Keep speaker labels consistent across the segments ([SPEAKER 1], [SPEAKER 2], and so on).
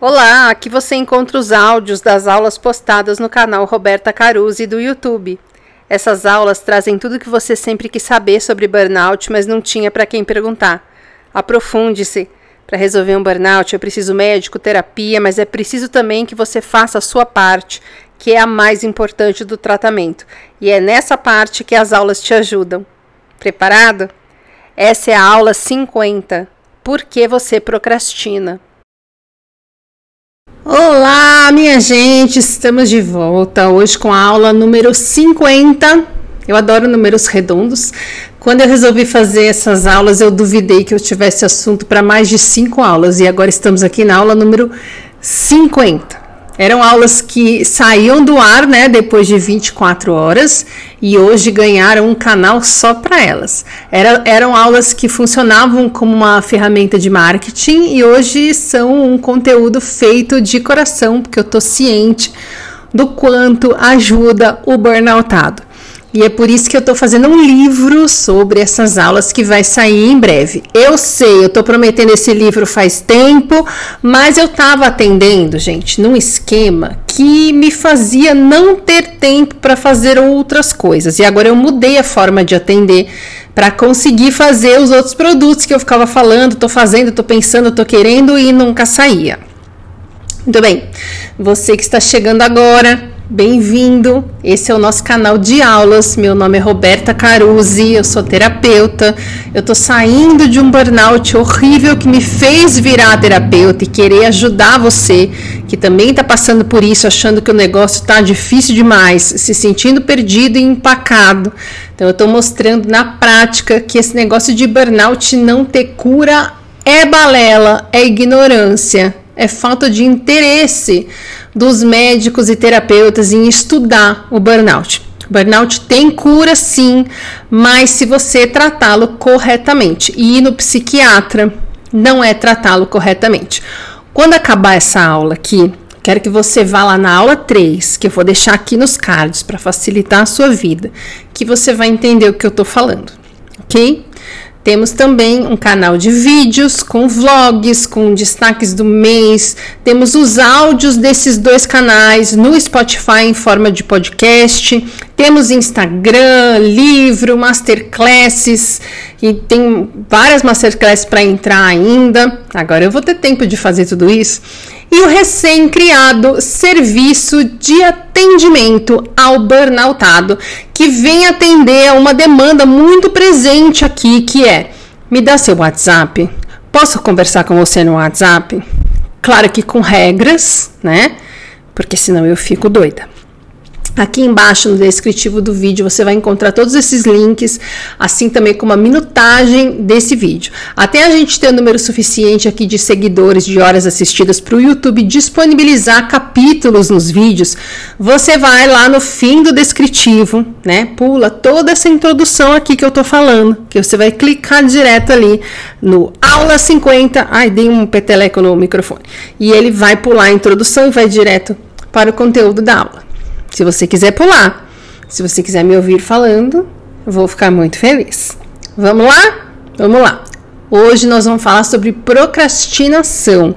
[SPEAKER 1] Olá, aqui você encontra os áudios das aulas postadas no canal Roberta Caruzzi do YouTube. Essas aulas trazem tudo que você sempre quis saber sobre burnout, mas não tinha para quem perguntar. Aprofunde-se. Para resolver um burnout é preciso médico, terapia, mas é preciso também que você faça a sua parte, que é a mais importante do tratamento. E é nessa parte que as aulas te ajudam. Preparado? Essa é a aula 50. Por que você procrastina?
[SPEAKER 2] Olá, minha gente, estamos de volta hoje com a aula número 50. Eu adoro números redondos. Quando eu resolvi fazer essas aulas, eu duvidei que eu tivesse assunto para mais de cinco aulas e agora estamos aqui na aula número 50. Eram aulas que saíam do ar, né, depois de 24 horas e hoje ganharam um canal só para elas. Era, eram aulas que funcionavam como uma ferramenta de marketing e hoje são um conteúdo feito de coração, porque eu tô ciente do quanto ajuda o burnoutado. E é por isso que eu estou fazendo um livro sobre essas aulas que vai sair em breve. Eu sei, eu estou prometendo esse livro faz tempo, mas eu estava atendendo, gente, num esquema que me fazia não ter tempo para fazer outras coisas. E agora eu mudei a forma de atender para conseguir fazer os outros produtos que eu ficava falando, estou fazendo, estou pensando, estou querendo e nunca saía. Muito bem, você que está chegando agora, Bem-vindo! Esse é o nosso canal de aulas. Meu nome é Roberta Caruzzi, eu sou terapeuta. Eu tô saindo de um burnout horrível que me fez virar terapeuta e querer ajudar você que também está passando por isso, achando que o negócio está difícil demais, se sentindo perdido e empacado. Então eu estou mostrando na prática que esse negócio de burnout não ter cura é balela, é ignorância, é falta de interesse dos médicos e terapeutas em estudar o burnout. O burnout tem cura sim, mas se você tratá-lo corretamente. E ir no psiquiatra não é tratá-lo corretamente. Quando acabar essa aula aqui, quero que você vá lá na aula 3, que eu vou deixar aqui nos cards para facilitar a sua vida, que você vai entender o que eu estou falando, ok? Temos também um canal de vídeos com vlogs, com destaques do mês. Temos os áudios desses dois canais no Spotify em forma de podcast. Temos Instagram, livro, masterclasses e tem várias masterclasses para entrar ainda. Agora eu vou ter tempo de fazer tudo isso e o recém-criado Serviço de Atendimento ao Burnoutado, que vem atender a uma demanda muito presente aqui, que é: me dá seu WhatsApp? Posso conversar com você no WhatsApp? Claro que com regras, né? Porque senão eu fico doida. Aqui embaixo no descritivo do vídeo você vai encontrar todos esses links, assim também como a minutagem desse vídeo. Até a gente ter um número suficiente aqui de seguidores, de horas assistidas para o YouTube disponibilizar capítulos nos vídeos, você vai lá no fim do descritivo, né? Pula toda essa introdução aqui que eu tô falando, que você vai clicar direto ali no aula 50. Ai, dei um peteleco no microfone. E ele vai pular a introdução e vai direto para o conteúdo da aula. Se você quiser pular, se você quiser me ouvir falando, vou ficar muito feliz. Vamos lá? Vamos lá. Hoje nós vamos falar sobre procrastinação.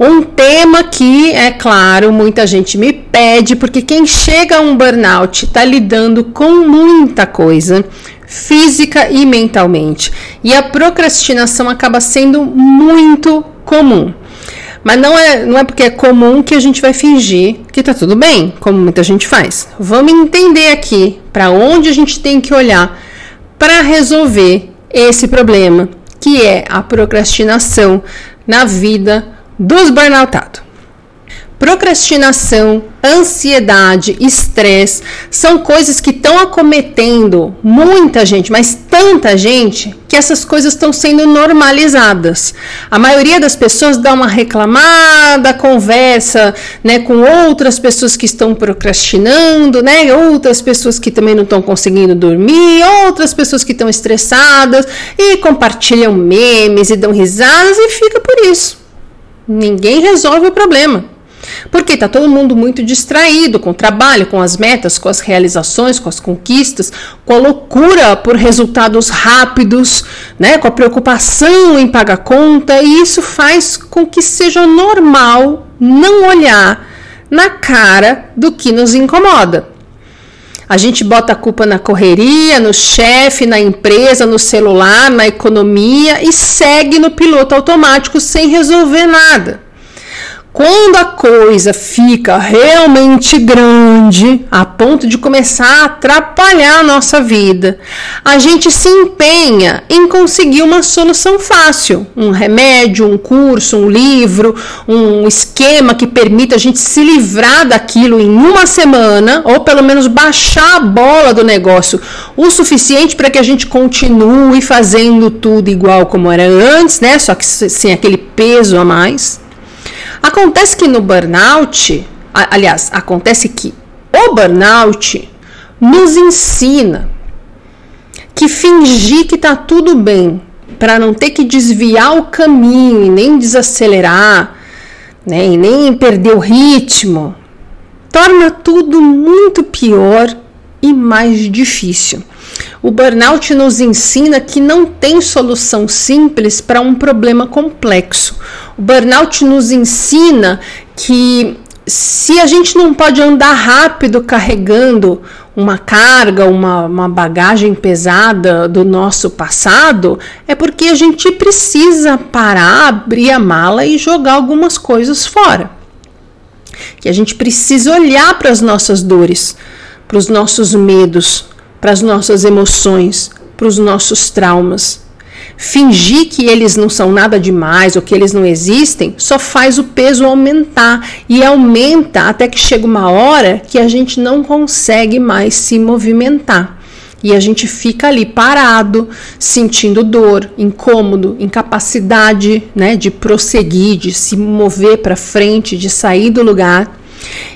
[SPEAKER 2] Um tema que, é claro, muita gente me pede, porque quem chega a um burnout está lidando com muita coisa, física e mentalmente. E a procrastinação acaba sendo muito comum. Mas não é, não é porque é comum que a gente vai fingir que tá tudo bem, como muita gente faz. Vamos entender aqui para onde a gente tem que olhar para resolver esse problema, que é a procrastinação na vida dos burnoutados. Procrastinação, ansiedade, estresse são coisas que estão acometendo muita gente, mas tanta gente que essas coisas estão sendo normalizadas. A maioria das pessoas dá uma reclamada, conversa, né, com outras pessoas que estão procrastinando, né, outras pessoas que também não estão conseguindo dormir, outras pessoas que estão estressadas e compartilham memes e dão risadas e fica por isso. Ninguém resolve o problema. Porque está todo mundo muito distraído com o trabalho, com as metas, com as realizações, com as conquistas, com a loucura por resultados rápidos, né, com a preocupação em pagar conta, e isso faz com que seja normal não olhar na cara do que nos incomoda. A gente bota a culpa na correria, no chefe, na empresa, no celular, na economia e segue no piloto automático sem resolver nada. Quando a coisa fica realmente grande, a ponto de começar a atrapalhar a nossa vida, a gente se empenha em conseguir uma solução fácil, um remédio, um curso, um livro, um esquema que permita a gente se livrar daquilo em uma semana, ou pelo menos baixar a bola do negócio o suficiente para que a gente continue fazendo tudo igual como era antes, né? Só que sem aquele peso a mais. Acontece que no burnout, aliás, acontece que o burnout nos ensina que fingir que tá tudo bem para não ter que desviar o caminho e nem desacelerar, né, e nem perder o ritmo, torna tudo muito pior e mais difícil. O burnout nos ensina que não tem solução simples para um problema complexo. O burnout nos ensina que se a gente não pode andar rápido carregando uma carga, uma, uma bagagem pesada do nosso passado, é porque a gente precisa parar, abrir a mala e jogar algumas coisas fora. Que a gente precisa olhar para as nossas dores, para os nossos medos, para as nossas emoções, para os nossos traumas. Fingir que eles não são nada demais ou que eles não existem só faz o peso aumentar e aumenta até que chega uma hora que a gente não consegue mais se movimentar. E a gente fica ali parado, sentindo dor, incômodo, incapacidade né, de prosseguir, de se mover para frente, de sair do lugar.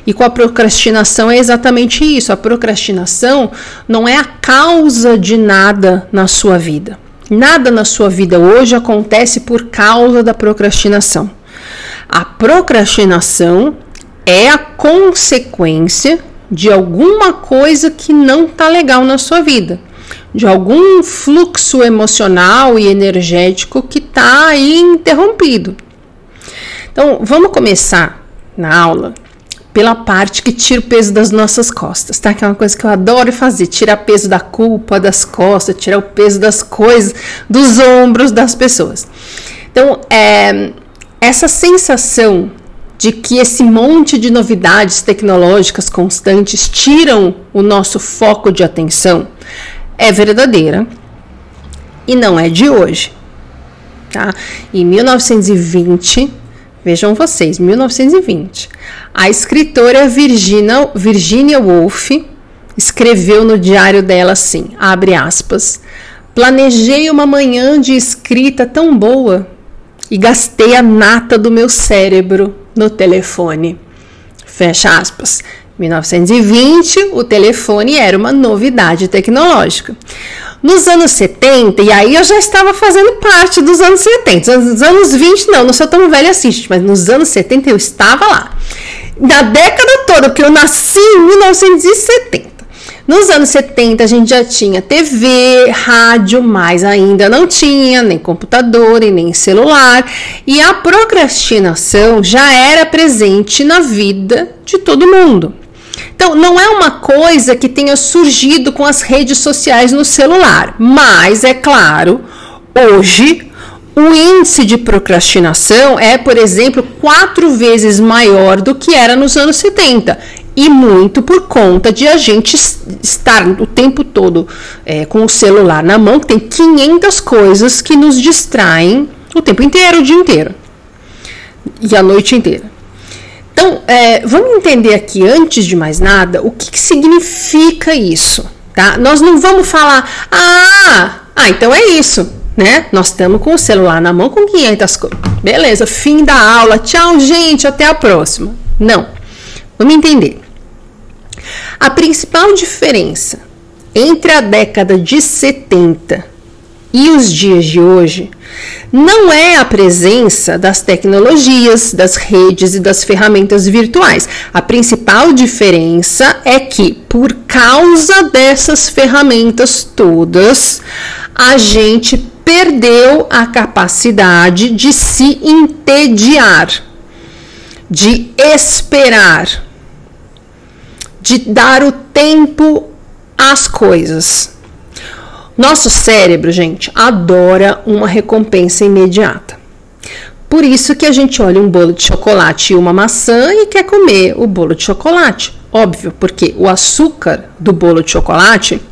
[SPEAKER 2] E com a procrastinação é exatamente isso. A procrastinação não é a causa de nada na sua vida. Nada na sua vida hoje acontece por causa da procrastinação. A procrastinação é a consequência de alguma coisa que não está legal na sua vida, de algum fluxo emocional e energético que está aí interrompido. Então, vamos começar na aula pela parte que tira o peso das nossas costas, tá? Que é uma coisa que eu adoro fazer, tirar peso da culpa, das costas, tirar o peso das coisas, dos ombros das pessoas. Então, é, essa sensação de que esse monte de novidades tecnológicas constantes tiram o nosso foco de atenção é verdadeira e não é de hoje. Tá? Em 1920, Vejam vocês, 1920. A escritora Virginia, Virginia Woolf escreveu no diário dela assim, abre aspas, Planejei uma manhã de escrita tão boa e gastei a nata do meu cérebro no telefone. Fecha aspas. 1920, o telefone era uma novidade tecnológica. Nos anos 70, e aí eu já estava fazendo parte dos anos 70. Nos anos 20, não, não sou tão velha assim, mas nos anos 70 eu estava lá. Na década toda, porque eu nasci em 1970. Nos anos 70 a gente já tinha TV, rádio, mas ainda não tinha nem computador e nem celular, e a procrastinação já era presente na vida de todo mundo. Então, não é uma coisa que tenha surgido com as redes sociais no celular, mas é claro, hoje o índice de procrastinação é, por exemplo, quatro vezes maior do que era nos anos 70. E muito por conta de a gente estar o tempo todo é, com o celular na mão, que tem 500 coisas que nos distraem o tempo inteiro, o dia inteiro e a noite inteira. Então, é, vamos entender aqui, antes de mais nada, o que, que significa isso, tá? Nós não vamos falar, ah, ah, então é isso, né? Nós estamos com o celular na mão com 500 coisas. Beleza, fim da aula, tchau, gente, até a próxima. Não, vamos entender. A principal diferença entre a década de 70 e os dias de hoje não é a presença das tecnologias, das redes e das ferramentas virtuais. A principal diferença é que, por causa dessas ferramentas todas, a gente perdeu a capacidade de se entediar. de esperar, de dar o tempo às coisas. Nosso cérebro, gente, adora uma recompensa imediata. Por isso que a gente olha um bolo de chocolate e uma maçã e quer comer o bolo de chocolate. Óbvio, porque o açúcar do bolo de chocolate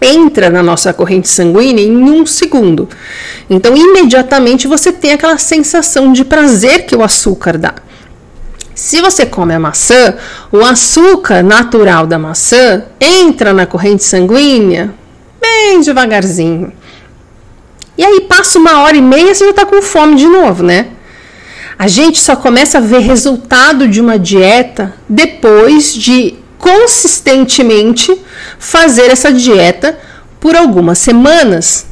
[SPEAKER 2] entra na nossa corrente sanguínea em um segundo. Então, imediatamente você tem aquela sensação de prazer que o açúcar dá. Se você come a maçã, o açúcar natural da maçã entra na corrente sanguínea bem devagarzinho. E aí passa uma hora e meia você já está com fome de novo, né? A gente só começa a ver resultado de uma dieta depois de consistentemente fazer essa dieta por algumas semanas.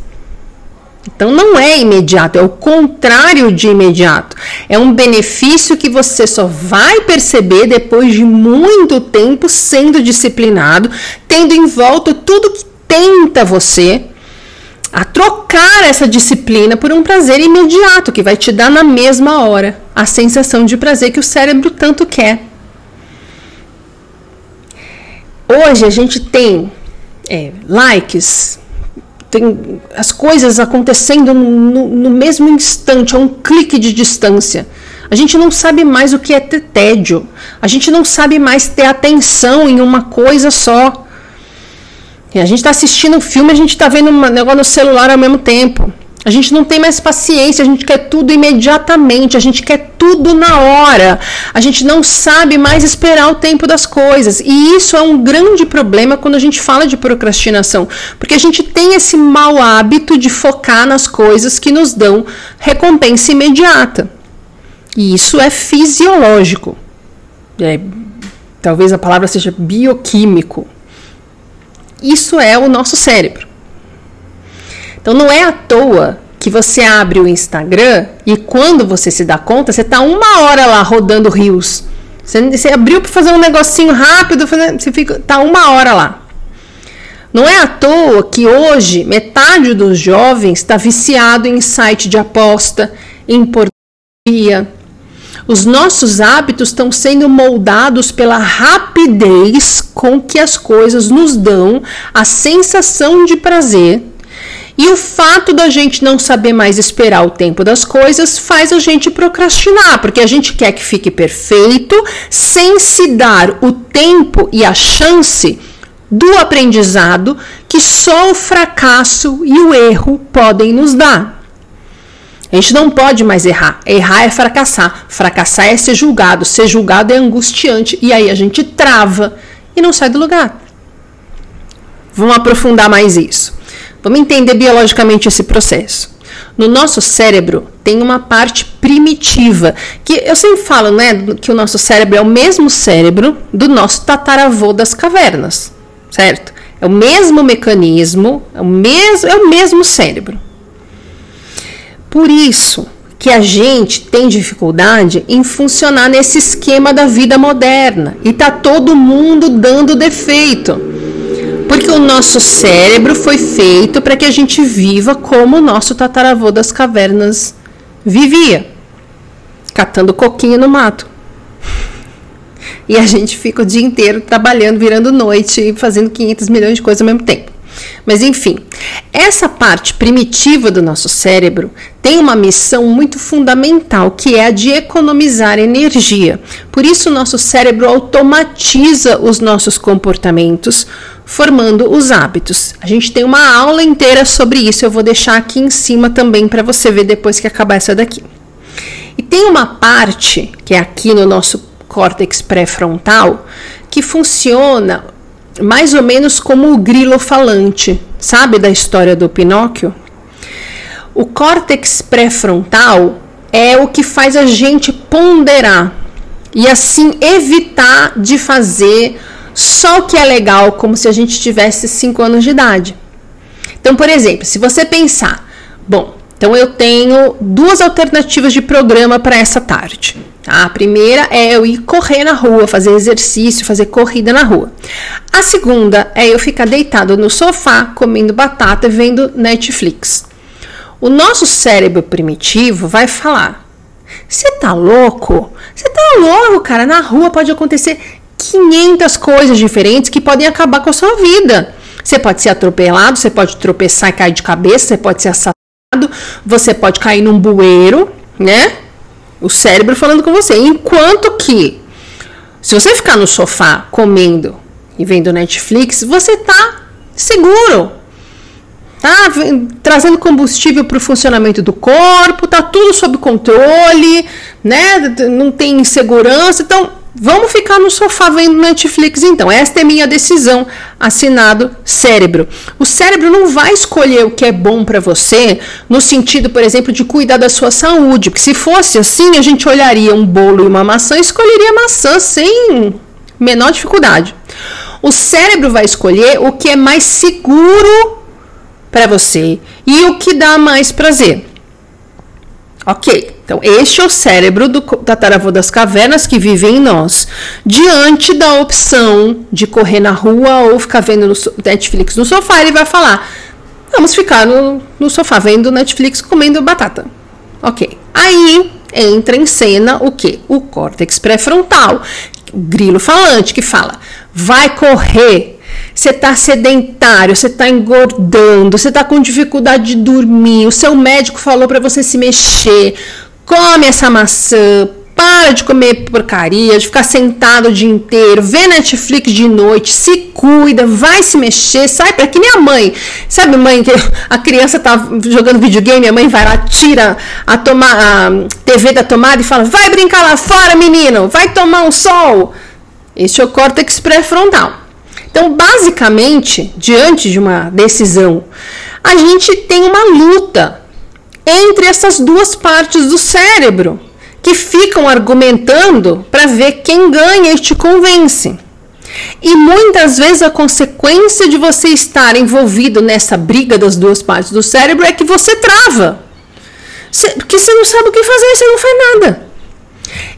[SPEAKER 2] Então não é imediato, é o contrário de imediato. É um benefício que você só vai perceber depois de muito tempo sendo disciplinado, tendo em volta tudo que tenta você a trocar essa disciplina por um prazer imediato que vai te dar na mesma hora a sensação de prazer que o cérebro tanto quer. Hoje a gente tem é, likes, tem as coisas acontecendo no, no mesmo instante, a um clique de distância. A gente não sabe mais o que é ter tédio. A gente não sabe mais ter atenção em uma coisa só. E a gente está assistindo um filme, a gente está vendo um negócio no celular ao mesmo tempo. A gente não tem mais paciência, a gente quer tudo imediatamente, a gente quer tudo na hora. A gente não sabe mais esperar o tempo das coisas. E isso é um grande problema quando a gente fala de procrastinação, porque a gente tem esse mau hábito de focar nas coisas que nos dão recompensa imediata. E isso é fisiológico. É, talvez a palavra seja bioquímico. Isso é o nosso cérebro. Então não é à toa que você abre o Instagram e quando você se dá conta, você está uma hora lá rodando rios. Você, você abriu para fazer um negocinho rápido, você fica tá uma hora lá. Não é à toa que hoje metade dos jovens está viciado em site de aposta, em pornografia, os nossos hábitos estão sendo moldados pela rapidez com que as coisas nos dão a sensação de prazer. E o fato da gente não saber mais esperar o tempo das coisas faz a gente procrastinar, porque a gente quer que fique perfeito, sem se dar o tempo e a chance do aprendizado que só o fracasso e o erro podem nos dar. A gente não pode mais errar. Errar é fracassar. Fracassar é ser julgado. Ser julgado é angustiante. E aí a gente trava e não sai do lugar. Vamos aprofundar mais isso. Vamos entender biologicamente esse processo. No nosso cérebro tem uma parte primitiva, que eu sempre falo, né, que o nosso cérebro é o mesmo cérebro do nosso tataravô das cavernas, certo? É o mesmo mecanismo, é o mesmo, é o mesmo cérebro. Por isso que a gente tem dificuldade em funcionar nesse esquema da vida moderna e tá todo mundo dando defeito. O nosso cérebro foi feito para que a gente viva como o nosso tataravô das cavernas vivia, catando coquinho no mato. E a gente fica o dia inteiro trabalhando, virando noite e fazendo 500 milhões de coisas ao mesmo tempo. Mas enfim, essa parte primitiva do nosso cérebro tem uma missão muito fundamental, que é a de economizar energia. Por isso, o nosso cérebro automatiza os nossos comportamentos, formando os hábitos. A gente tem uma aula inteira sobre isso, eu vou deixar aqui em cima também para você ver depois que acabar essa daqui. E tem uma parte, que é aqui no nosso córtex pré-frontal, que funciona mais ou menos como o grilo falante, sabe da história do Pinóquio? O córtex pré-frontal é o que faz a gente ponderar e assim evitar de fazer só o que é legal, como se a gente tivesse 5 anos de idade. Então, por exemplo, se você pensar, bom, então eu tenho duas alternativas de programa para essa tarde. Tá? A primeira é eu ir correr na rua, fazer exercício, fazer corrida na rua. A segunda é eu ficar deitado no sofá, comendo batata, vendo Netflix. O nosso cérebro primitivo vai falar: Você tá louco? Você tá louco, cara? Na rua pode acontecer 500 coisas diferentes que podem acabar com a sua vida. Você pode ser atropelado, você pode tropeçar e cair de cabeça, você pode ser assassinado, você pode cair num bueiro, né? O cérebro falando com você. Enquanto que, se você ficar no sofá comendo e vendo Netflix, você tá seguro. Tá trazendo combustível para o funcionamento do corpo, tá tudo sob controle, né? Não tem insegurança. Então, Vamos ficar no sofá vendo Netflix então. Esta é minha decisão. Assinado cérebro. O cérebro não vai escolher o que é bom para você no sentido, por exemplo, de cuidar da sua saúde. Porque se fosse assim, a gente olharia um bolo e uma maçã e escolheria maçã sem menor dificuldade. O cérebro vai escolher o que é mais seguro para você e o que dá mais prazer. Ok, então este é o cérebro do tataravô das cavernas que vive em nós. Diante da opção de correr na rua ou ficar vendo no Netflix no sofá, ele vai falar: vamos ficar no, no sofá vendo Netflix comendo batata. Ok. Aí entra em cena o que? O córtex pré-frontal, grilo falante que fala: vai correr, você está sedentário, você está engordando, você está com dificuldade de dormir, o seu médico falou para você se mexer, come essa maçã, para de comer porcaria, de ficar sentado o dia inteiro, vê Netflix de noite, se cuida, vai se mexer, sai para que nem a mãe. Sabe, mãe, que a criança tá jogando videogame, a mãe vai lá, tira a, toma, a TV da tomada e fala: vai brincar lá fora, menino, vai tomar um sol. Este é o córtex pré-frontal. Então, basicamente, diante de uma decisão, a gente tem uma luta entre essas duas partes do cérebro que ficam argumentando para ver quem ganha e te convence. E muitas vezes a consequência de você estar envolvido nessa briga das duas partes do cérebro é que você trava. porque você não sabe o que fazer, você não faz nada.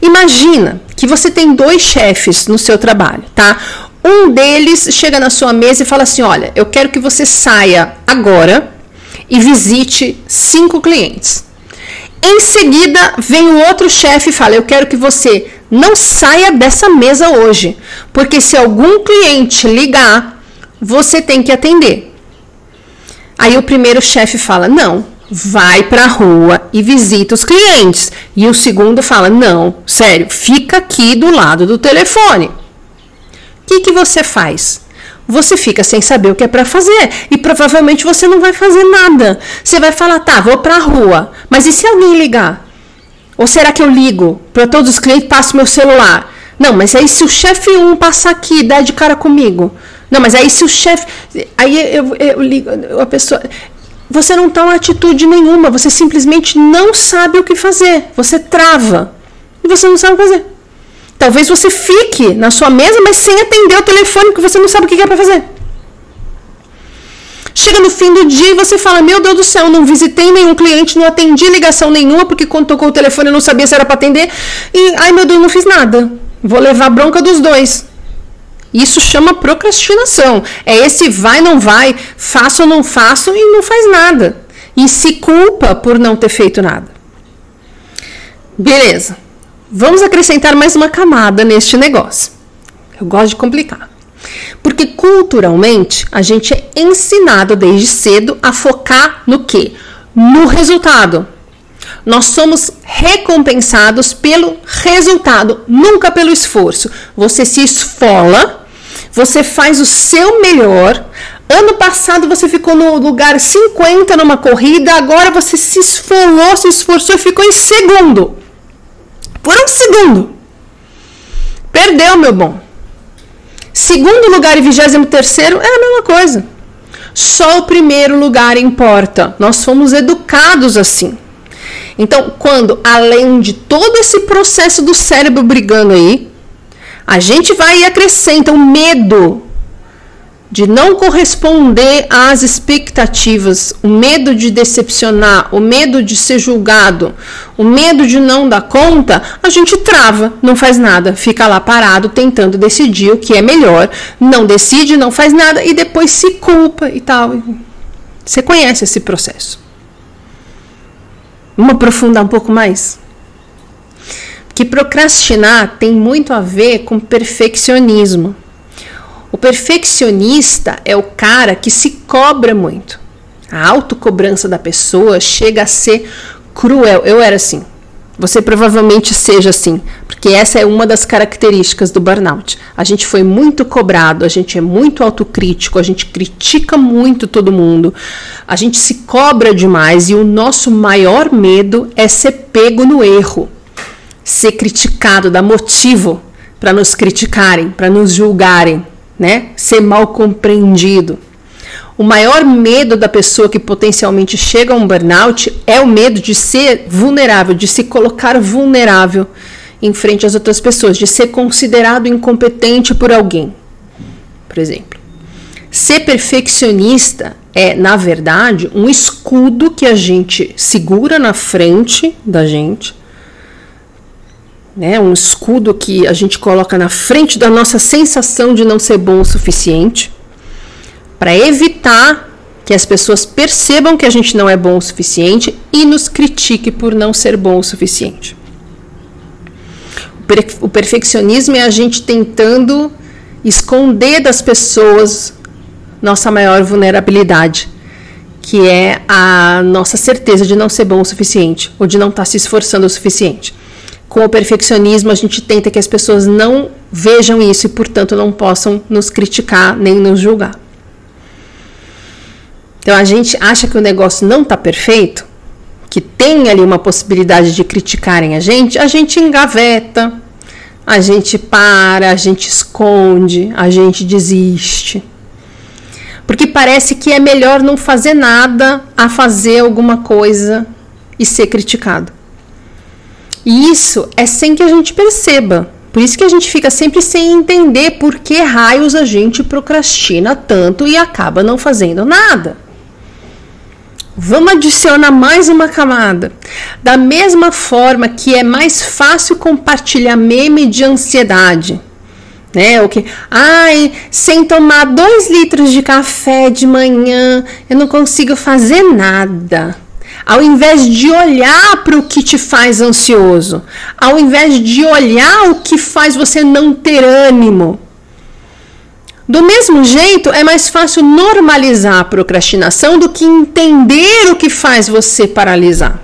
[SPEAKER 2] Imagina que você tem dois chefes no seu trabalho, tá? Um deles chega na sua mesa e fala assim: Olha, eu quero que você saia agora e visite cinco clientes. Em seguida, vem o outro chefe e fala: Eu quero que você não saia dessa mesa hoje, porque se algum cliente ligar, você tem que atender. Aí o primeiro chefe fala: Não, vai para a rua e visita os clientes. E o segundo fala: Não, sério, fica aqui do lado do telefone que, que você faz? Você fica sem saber o que é para fazer e provavelmente você não vai fazer nada. Você vai falar, tá, vou para a rua, mas e se alguém ligar? Ou será que eu ligo para todos os clientes passo meu celular? Não, mas aí se o chefe 1 um passar aqui der de cara comigo. Não, mas aí se o chefe. Aí eu, eu, eu ligo, a pessoa. Você não toma atitude nenhuma, você simplesmente não sabe o que fazer. Você trava. E você não sabe o que fazer. Talvez você fique na sua mesa, mas sem atender o telefone, porque você não sabe o que é para fazer. Chega no fim do dia e você fala: Meu Deus do céu, não visitei nenhum cliente, não atendi ligação nenhuma, porque quando tocou o telefone eu não sabia se era para atender. E, ai meu Deus, não fiz nada. Vou levar bronca dos dois. Isso chama procrastinação. É esse vai, não vai, faço ou não faço e não faz nada. E se culpa por não ter feito nada. Beleza. Vamos acrescentar mais uma camada neste negócio. Eu gosto de complicar. Porque culturalmente a gente é ensinado desde cedo a focar no que? No resultado. Nós somos recompensados pelo resultado, nunca pelo esforço. Você se esfola, você faz o seu melhor. Ano passado você ficou no lugar 50 numa corrida, agora você se esfolou, se esforçou e ficou em segundo. Por um segundo. Perdeu, meu bom. Segundo lugar e vigésimo terceiro é a mesma coisa. Só o primeiro lugar importa. Nós fomos educados assim. Então, quando além de todo esse processo do cérebro brigando aí, a gente vai e acrescenta o medo de não corresponder às expectativas, o medo de decepcionar, o medo de ser julgado, o medo de não dar conta, a gente trava, não faz nada, fica lá parado tentando decidir o que é melhor, não decide, não faz nada e depois se culpa e tal. Você conhece esse processo? Vamos aprofundar um pouco mais? que procrastinar tem muito a ver com perfeccionismo. O perfeccionista é o cara que se cobra muito. A autocobrança da pessoa chega a ser cruel. Eu era assim. Você provavelmente seja assim, porque essa é uma das características do burnout. A gente foi muito cobrado, a gente é muito autocrítico, a gente critica muito todo mundo, a gente se cobra demais e o nosso maior medo é ser pego no erro, ser criticado, dar motivo para nos criticarem, para nos julgarem, né? Ser mal compreendido. O maior medo da pessoa que potencialmente chega a um burnout é o medo de ser vulnerável, de se colocar vulnerável em frente às outras pessoas, de ser considerado incompetente por alguém, por exemplo. Ser perfeccionista é, na verdade, um escudo que a gente segura na frente da gente, né? Um escudo que a gente coloca na frente da nossa sensação de não ser bom o suficiente para evitar que as pessoas percebam que a gente não é bom o suficiente e nos critique por não ser bom o suficiente. O perfeccionismo é a gente tentando esconder das pessoas nossa maior vulnerabilidade, que é a nossa certeza de não ser bom o suficiente ou de não estar tá se esforçando o suficiente. Com o perfeccionismo, a gente tenta que as pessoas não vejam isso e, portanto, não possam nos criticar nem nos julgar. Então a gente acha que o negócio não está perfeito, que tem ali uma possibilidade de criticarem a gente, a gente engaveta, a gente para, a gente esconde, a gente desiste. Porque parece que é melhor não fazer nada a fazer alguma coisa e ser criticado. E isso é sem que a gente perceba. Por isso que a gente fica sempre sem entender por que raios a gente procrastina tanto e acaba não fazendo nada. Vamos adicionar mais uma camada. Da mesma forma que é mais fácil compartilhar meme de ansiedade. Né? O que? Ai, sem tomar dois litros de café de manhã, eu não consigo fazer nada. Ao invés de olhar para o que te faz ansioso, ao invés de olhar o que faz você não ter ânimo, do mesmo jeito, é mais fácil normalizar a procrastinação do que entender o que faz você paralisar.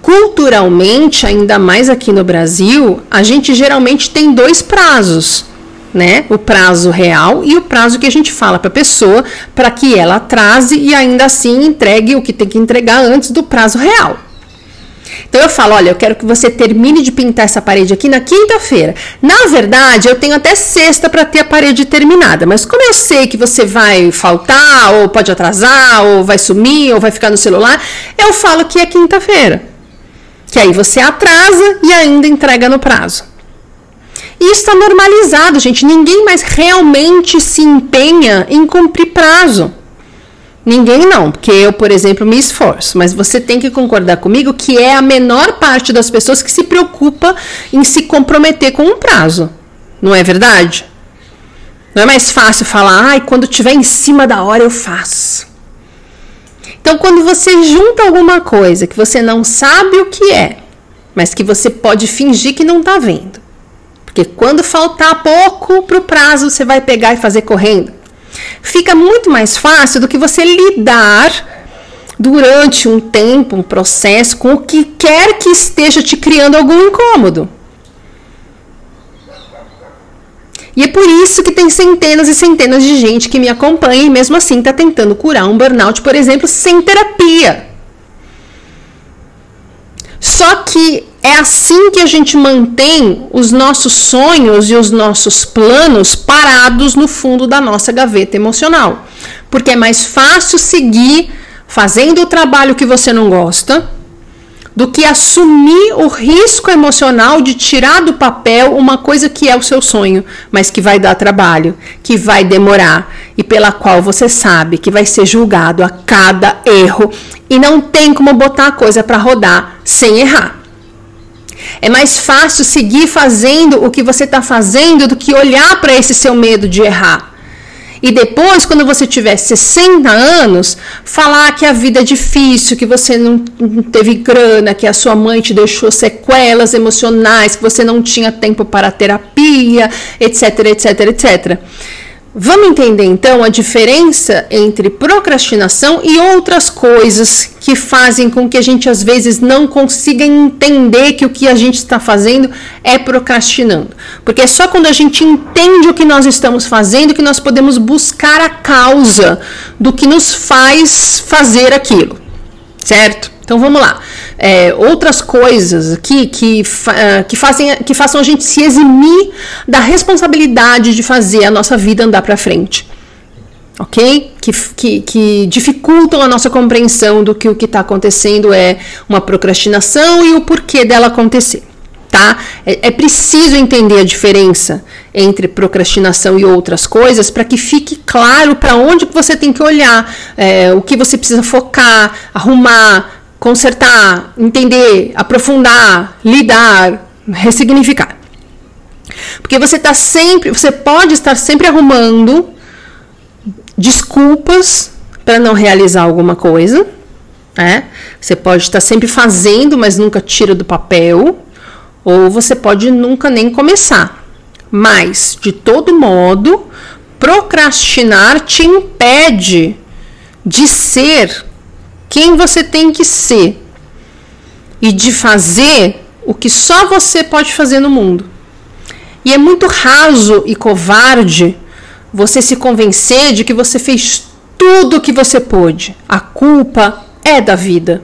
[SPEAKER 2] Culturalmente, ainda mais aqui no Brasil, a gente geralmente tem dois prazos, né? O prazo real e o prazo que a gente fala para a pessoa para que ela atrase e ainda assim entregue o que tem que entregar antes do prazo real. Então eu falo, olha, eu quero que você termine de pintar essa parede aqui na quinta-feira. Na verdade, eu tenho até sexta para ter a parede terminada, mas como eu sei que você vai faltar, ou pode atrasar, ou vai sumir, ou vai ficar no celular, eu falo que é quinta-feira. Que aí você atrasa e ainda entrega no prazo. E está normalizado, gente. Ninguém mais realmente se empenha em cumprir prazo. Ninguém não, porque eu, por exemplo, me esforço, mas você tem que concordar comigo que é a menor parte das pessoas que se preocupa em se comprometer com um prazo. Não é verdade? Não é mais fácil falar, ai, quando tiver em cima da hora eu faço. Então, quando você junta alguma coisa que você não sabe o que é, mas que você pode fingir que não está vendo. Porque quando faltar pouco para o prazo, você vai pegar e fazer correndo fica muito mais fácil do que você lidar durante um tempo, um processo, com o que quer que esteja te criando algum incômodo. E é por isso que tem centenas e centenas de gente que me acompanha e mesmo assim está tentando curar um burnout, por exemplo, sem terapia. Só que é assim que a gente mantém os nossos sonhos e os nossos planos parados no fundo da nossa gaveta emocional. Porque é mais fácil seguir fazendo o trabalho que você não gosta do que assumir o risco emocional de tirar do papel uma coisa que é o seu sonho, mas que vai dar trabalho, que vai demorar e pela qual você sabe que vai ser julgado a cada erro e não tem como botar a coisa para rodar sem errar. É mais fácil seguir fazendo o que você está fazendo do que olhar para esse seu medo de errar. E depois, quando você tiver 60 anos, falar que a vida é difícil, que você não teve grana, que a sua mãe te deixou sequelas emocionais, que você não tinha tempo para terapia, etc, etc, etc. Vamos entender então a diferença entre procrastinação e outras coisas que fazem com que a gente às vezes não consiga entender que o que a gente está fazendo é procrastinando. Porque é só quando a gente entende o que nós estamos fazendo que nós podemos buscar a causa do que nos faz fazer aquilo, certo? Então vamos lá. É, outras coisas aqui que, uh, que, fazem, que façam a gente se eximir da responsabilidade de fazer a nossa vida andar para frente. Ok? Que, que, que, dificultam a nossa compreensão do que o que está acontecendo é uma procrastinação e o porquê dela acontecer. Tá? É, é preciso entender a diferença entre procrastinação e outras coisas para que fique claro para onde você tem que olhar, é, o que você precisa focar, arrumar, consertar, entender, aprofundar, lidar, ressignificar. Porque você está sempre, você pode estar sempre arrumando desculpas para não realizar alguma coisa, né? Você pode estar sempre fazendo, mas nunca tira do papel, ou você pode nunca nem começar. Mas, de todo modo, procrastinar te impede de ser quem você tem que ser e de fazer o que só você pode fazer no mundo. E é muito raso e covarde você se convencer de que você fez tudo o que você pôde. A culpa é da vida.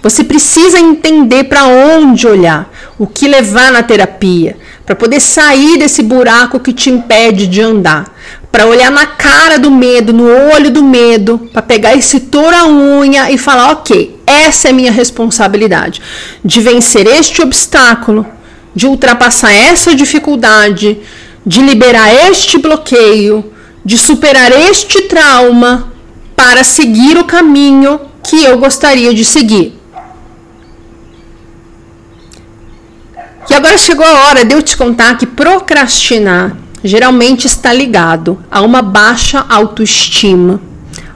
[SPEAKER 2] Você precisa entender para onde olhar, o que levar na terapia, para poder sair desse buraco que te impede de andar para olhar na cara do medo, no olho do medo, para pegar esse tora-unha e falar: ok, essa é minha responsabilidade de vencer este obstáculo, de ultrapassar essa dificuldade, de liberar este bloqueio, de superar este trauma para seguir o caminho que eu gostaria de seguir. E agora chegou a hora de eu te contar que procrastinar geralmente está ligado a uma baixa autoestima,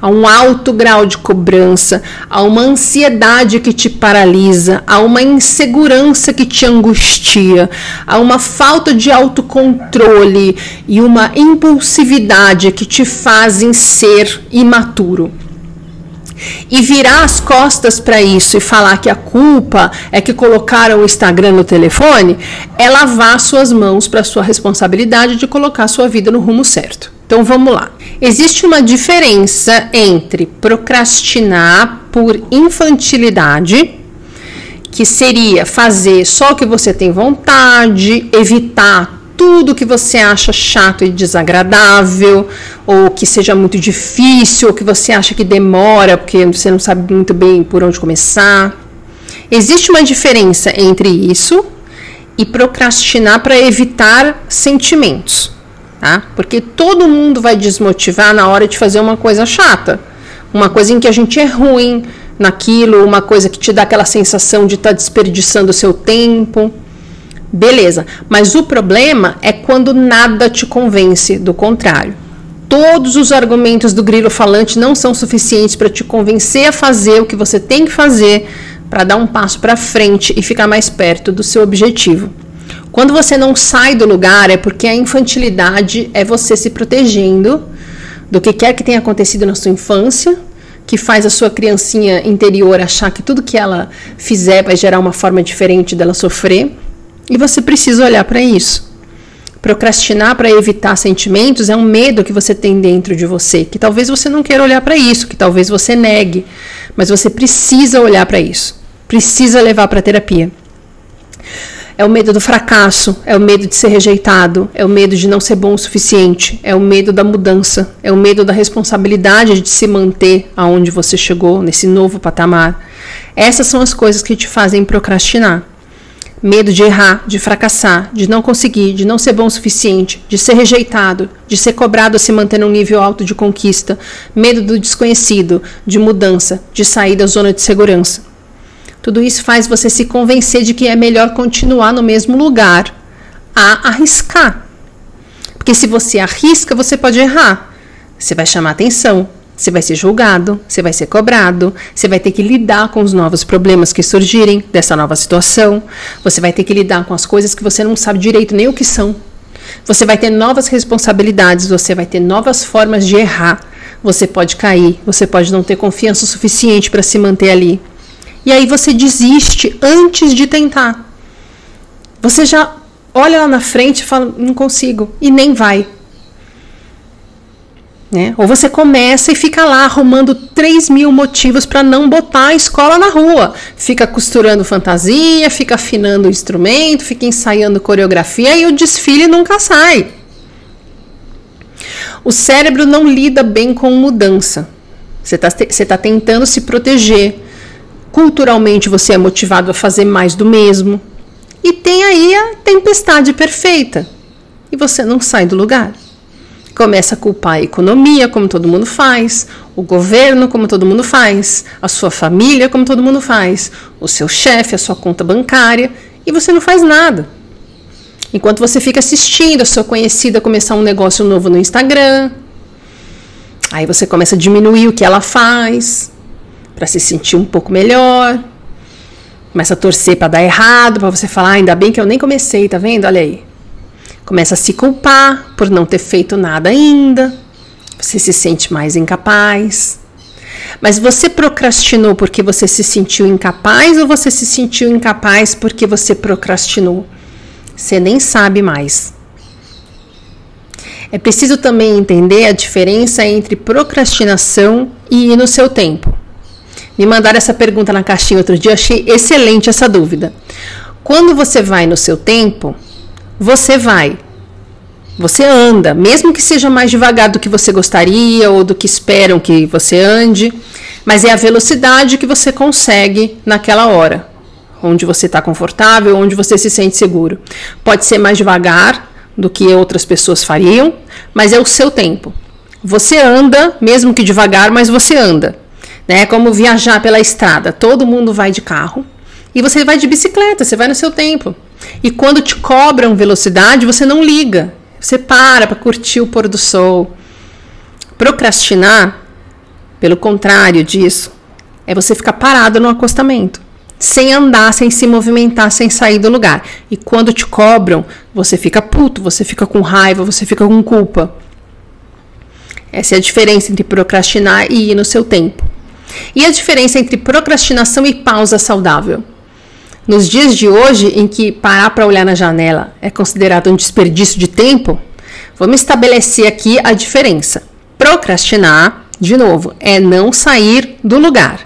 [SPEAKER 2] a um alto grau de cobrança, a uma ansiedade que te paralisa, a uma insegurança que te angustia, a uma falta de autocontrole e uma impulsividade que te fazem ser imaturo e virar as costas para isso e falar que a culpa é que colocaram o Instagram no telefone, é lavar suas mãos para sua responsabilidade de colocar sua vida no rumo certo. Então vamos lá. Existe uma diferença entre procrastinar por infantilidade, que seria fazer só o que você tem vontade, evitar tudo que você acha chato e desagradável, ou que seja muito difícil, ou que você acha que demora porque você não sabe muito bem por onde começar. Existe uma diferença entre isso e procrastinar para evitar sentimentos, tá? Porque todo mundo vai desmotivar na hora de fazer uma coisa chata, uma coisa em que a gente é ruim naquilo, uma coisa que te dá aquela sensação de estar tá desperdiçando o seu tempo. Beleza, mas o problema é quando nada te convence do contrário. Todos os argumentos do grilo falante não são suficientes para te convencer a fazer o que você tem que fazer para dar um passo para frente e ficar mais perto do seu objetivo. Quando você não sai do lugar é porque a infantilidade é você se protegendo do que quer que tenha acontecido na sua infância, que faz a sua criancinha interior achar que tudo que ela fizer vai gerar uma forma diferente dela sofrer e você precisa olhar para isso. Procrastinar para evitar sentimentos é um medo que você tem dentro de você, que talvez você não queira olhar para isso, que talvez você negue, mas você precisa olhar para isso. Precisa levar para terapia. É o medo do fracasso, é o medo de ser rejeitado, é o medo de não ser bom o suficiente, é o medo da mudança, é o medo da responsabilidade de se manter aonde você chegou, nesse novo patamar. Essas são as coisas que te fazem procrastinar medo de errar, de fracassar, de não conseguir, de não ser bom o suficiente, de ser rejeitado, de ser cobrado a se manter num nível alto de conquista, medo do desconhecido, de mudança, de sair da zona de segurança. Tudo isso faz você se convencer de que é melhor continuar no mesmo lugar a arriscar. Porque se você arrisca, você pode errar. Você vai chamar atenção, você vai ser julgado, você vai ser cobrado, você vai ter que lidar com os novos problemas que surgirem dessa nova situação, você vai ter que lidar com as coisas que você não sabe direito nem o que são. Você vai ter novas responsabilidades, você vai ter novas formas de errar. Você pode cair, você pode não ter confiança suficiente para se manter ali. E aí você desiste antes de tentar. Você já olha lá na frente e fala: não consigo, e nem vai. Né? Ou você começa e fica lá arrumando 3 mil motivos para não botar a escola na rua. Fica costurando fantasia, fica afinando o instrumento, fica ensaiando coreografia e o desfile nunca sai. O cérebro não lida bem com mudança. Você está tá tentando se proteger. Culturalmente você é motivado a fazer mais do mesmo. E tem aí a tempestade perfeita. E você não sai do lugar. Começa a culpar a economia, como todo mundo faz, o governo, como todo mundo faz, a sua família, como todo mundo faz, o seu chefe, a sua conta bancária, e você não faz nada. Enquanto você fica assistindo a sua conhecida começar um negócio novo no Instagram, aí você começa a diminuir o que ela faz para se sentir um pouco melhor. Começa a torcer para dar errado, para você falar, ah, ainda bem que eu nem comecei, tá vendo? Olha aí. Começa a se culpar por não ter feito nada ainda. Você se sente mais incapaz. Mas você procrastinou porque você se sentiu incapaz ou você se sentiu incapaz porque você procrastinou? Você nem sabe mais. É preciso também entender a diferença entre procrastinação e ir no seu tempo. Me mandaram essa pergunta na caixinha outro dia, achei excelente essa dúvida. Quando você vai no seu tempo, você vai. Você anda, mesmo que seja mais devagar do que você gostaria ou do que esperam que você ande, mas é a velocidade que você consegue naquela hora, onde você está confortável, onde você se sente seguro. Pode ser mais devagar do que outras pessoas fariam, mas é o seu tempo. Você anda, mesmo que devagar, mas você anda. Né? É como viajar pela estrada. Todo mundo vai de carro e você vai de bicicleta, você vai no seu tempo. E quando te cobram velocidade, você não liga. Você para para curtir o pôr do sol. Procrastinar, pelo contrário disso, é você ficar parado no acostamento, sem andar, sem se movimentar, sem sair do lugar. E quando te cobram, você fica puto, você fica com raiva, você fica com culpa. Essa é a diferença entre procrastinar e ir no seu tempo. E a diferença entre procrastinação e pausa saudável? Nos dias de hoje, em que parar para olhar na janela é considerado um desperdício de tempo, vamos estabelecer aqui a diferença. Procrastinar, de novo, é não sair do lugar.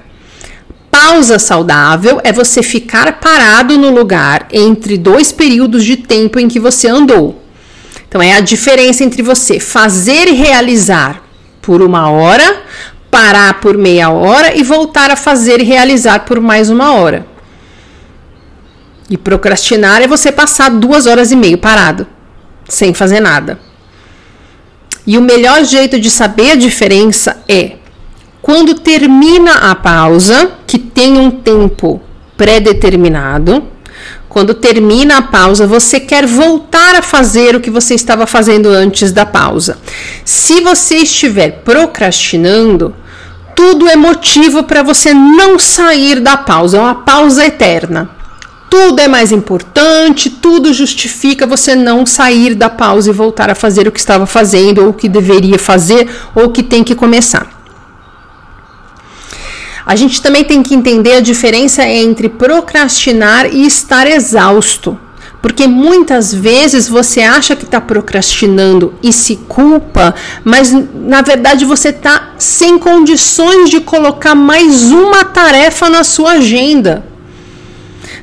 [SPEAKER 2] Pausa saudável é você ficar parado no lugar entre dois períodos de tempo em que você andou. Então, é a diferença entre você fazer e realizar por uma hora, parar por meia hora e voltar a fazer e realizar por mais uma hora. E procrastinar é você passar duas horas e meia parado, sem fazer nada. E o melhor jeito de saber a diferença é quando termina a pausa, que tem um tempo pré-determinado, quando termina a pausa, você quer voltar a fazer o que você estava fazendo antes da pausa. Se você estiver procrastinando, tudo é motivo para você não sair da pausa, é uma pausa eterna tudo é mais importante, tudo justifica você não sair da pausa e voltar a fazer o que estava fazendo, ou o que deveria fazer, ou o que tem que começar. A gente também tem que entender a diferença entre procrastinar e estar exausto. Porque muitas vezes você acha que está procrastinando e se culpa, mas na verdade você está sem condições de colocar mais uma tarefa na sua agenda.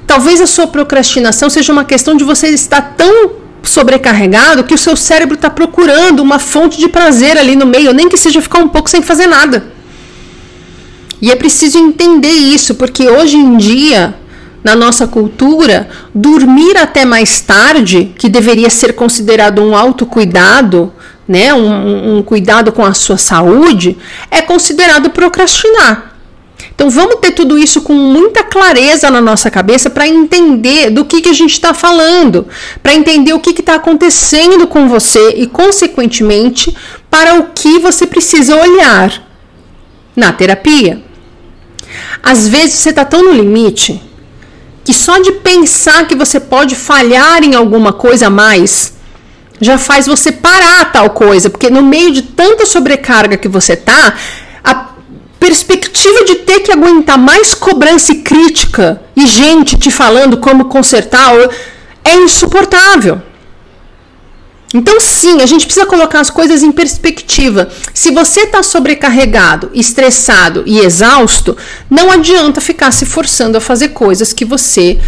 [SPEAKER 2] Talvez a sua procrastinação seja uma questão de você estar tão sobrecarregado que o seu cérebro está procurando uma fonte de prazer ali no meio, nem que seja ficar um pouco sem fazer nada. E é preciso entender isso, porque hoje em dia, na nossa cultura, dormir até mais tarde, que deveria ser considerado um autocuidado, né, um, um cuidado com a sua saúde, é considerado procrastinar. Então vamos ter tudo isso com muita clareza na nossa cabeça para entender do que, que a gente está falando, para entender o que está acontecendo com você e, consequentemente, para o que você precisa olhar na terapia. Às vezes você está tão no limite que só de pensar que você pode falhar em alguma coisa a mais já faz você parar tal coisa, porque no meio de tanta sobrecarga que você tá, perspectiva de ter que aguentar mais cobrança e crítica e gente te falando como consertar é insuportável. Então, sim, a gente precisa colocar as coisas em perspectiva. Se você está sobrecarregado, estressado e exausto, não adianta ficar se forçando a fazer coisas que você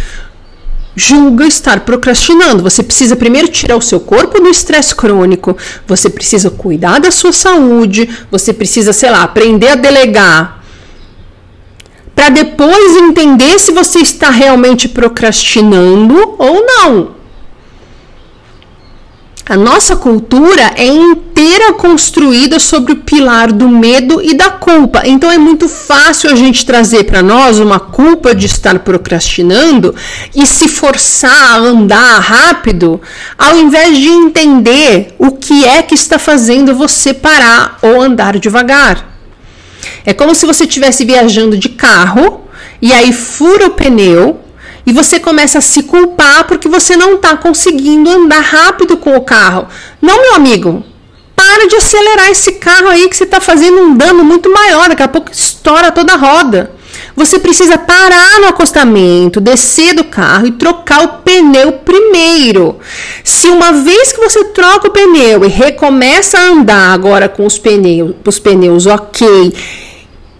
[SPEAKER 2] julga estar procrastinando. Você precisa primeiro tirar o seu corpo do estresse crônico, você precisa cuidar da sua saúde, você precisa, sei lá, aprender a delegar. Para depois entender se você está realmente procrastinando ou não. A nossa cultura é inteira construída sobre o pilar do medo e da culpa. Então é muito fácil a gente trazer para nós uma culpa de estar procrastinando e se forçar a andar rápido, ao invés de entender o que é que está fazendo você parar ou andar devagar. É como se você estivesse viajando de carro e aí fura o pneu e você começa a se culpar porque você não está conseguindo andar rápido com o carro. Não, meu amigo, para de acelerar esse carro aí que você está fazendo um dano muito maior. Daqui a pouco estoura toda a roda. Você precisa parar no acostamento, descer do carro e trocar o pneu primeiro. Se uma vez que você troca o pneu e recomeça a andar agora com os pneus, os pneus ok,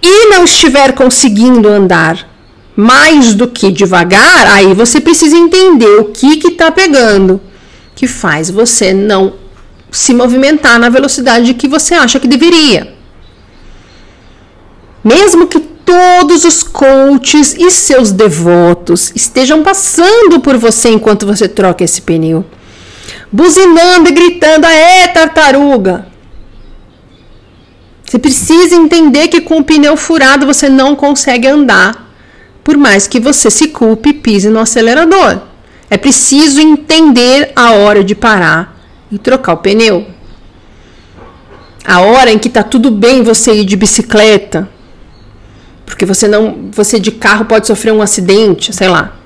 [SPEAKER 2] e não estiver conseguindo andar mais do que devagar, aí você precisa entender o que que tá pegando, que faz você não se movimentar na velocidade que você acha que deveria. Mesmo que todos os coaches e seus devotos estejam passando por você enquanto você troca esse pneu, buzinando e gritando: "Aê, tartaruga!" Você precisa entender que com o pneu furado você não consegue andar por mais que você se culpe e pise no acelerador. É preciso entender a hora de parar e trocar o pneu. A hora em que está tudo bem você ir de bicicleta, porque você não, você de carro pode sofrer um acidente, sei lá.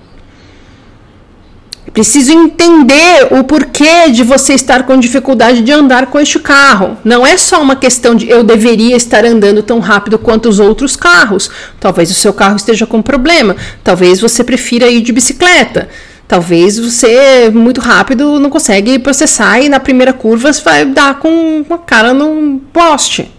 [SPEAKER 2] Preciso entender o porquê de você estar com dificuldade de andar com este carro. Não é só uma questão de eu deveria estar andando tão rápido quanto os outros carros. Talvez o seu carro esteja com problema. Talvez você prefira ir de bicicleta. Talvez você, muito rápido, não consegue processar e na primeira curva você vai dar com a cara num poste.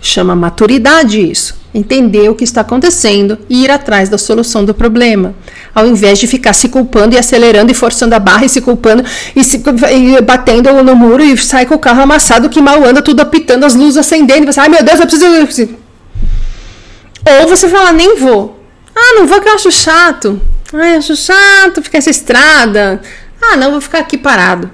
[SPEAKER 2] Chama maturidade isso. Entender o que está acontecendo e ir atrás da solução do problema ao invés de ficar se culpando e acelerando e forçando a barra e se culpando e, se, e batendo no muro e sai com o carro amassado que mal anda, tudo apitando, as luzes acendendo, e você, ai meu Deus, eu preciso. Ou você fala, nem vou. Ah, não vou que eu acho chato. Ai, acho chato ficar essa estrada. Ah, não, vou ficar aqui parado.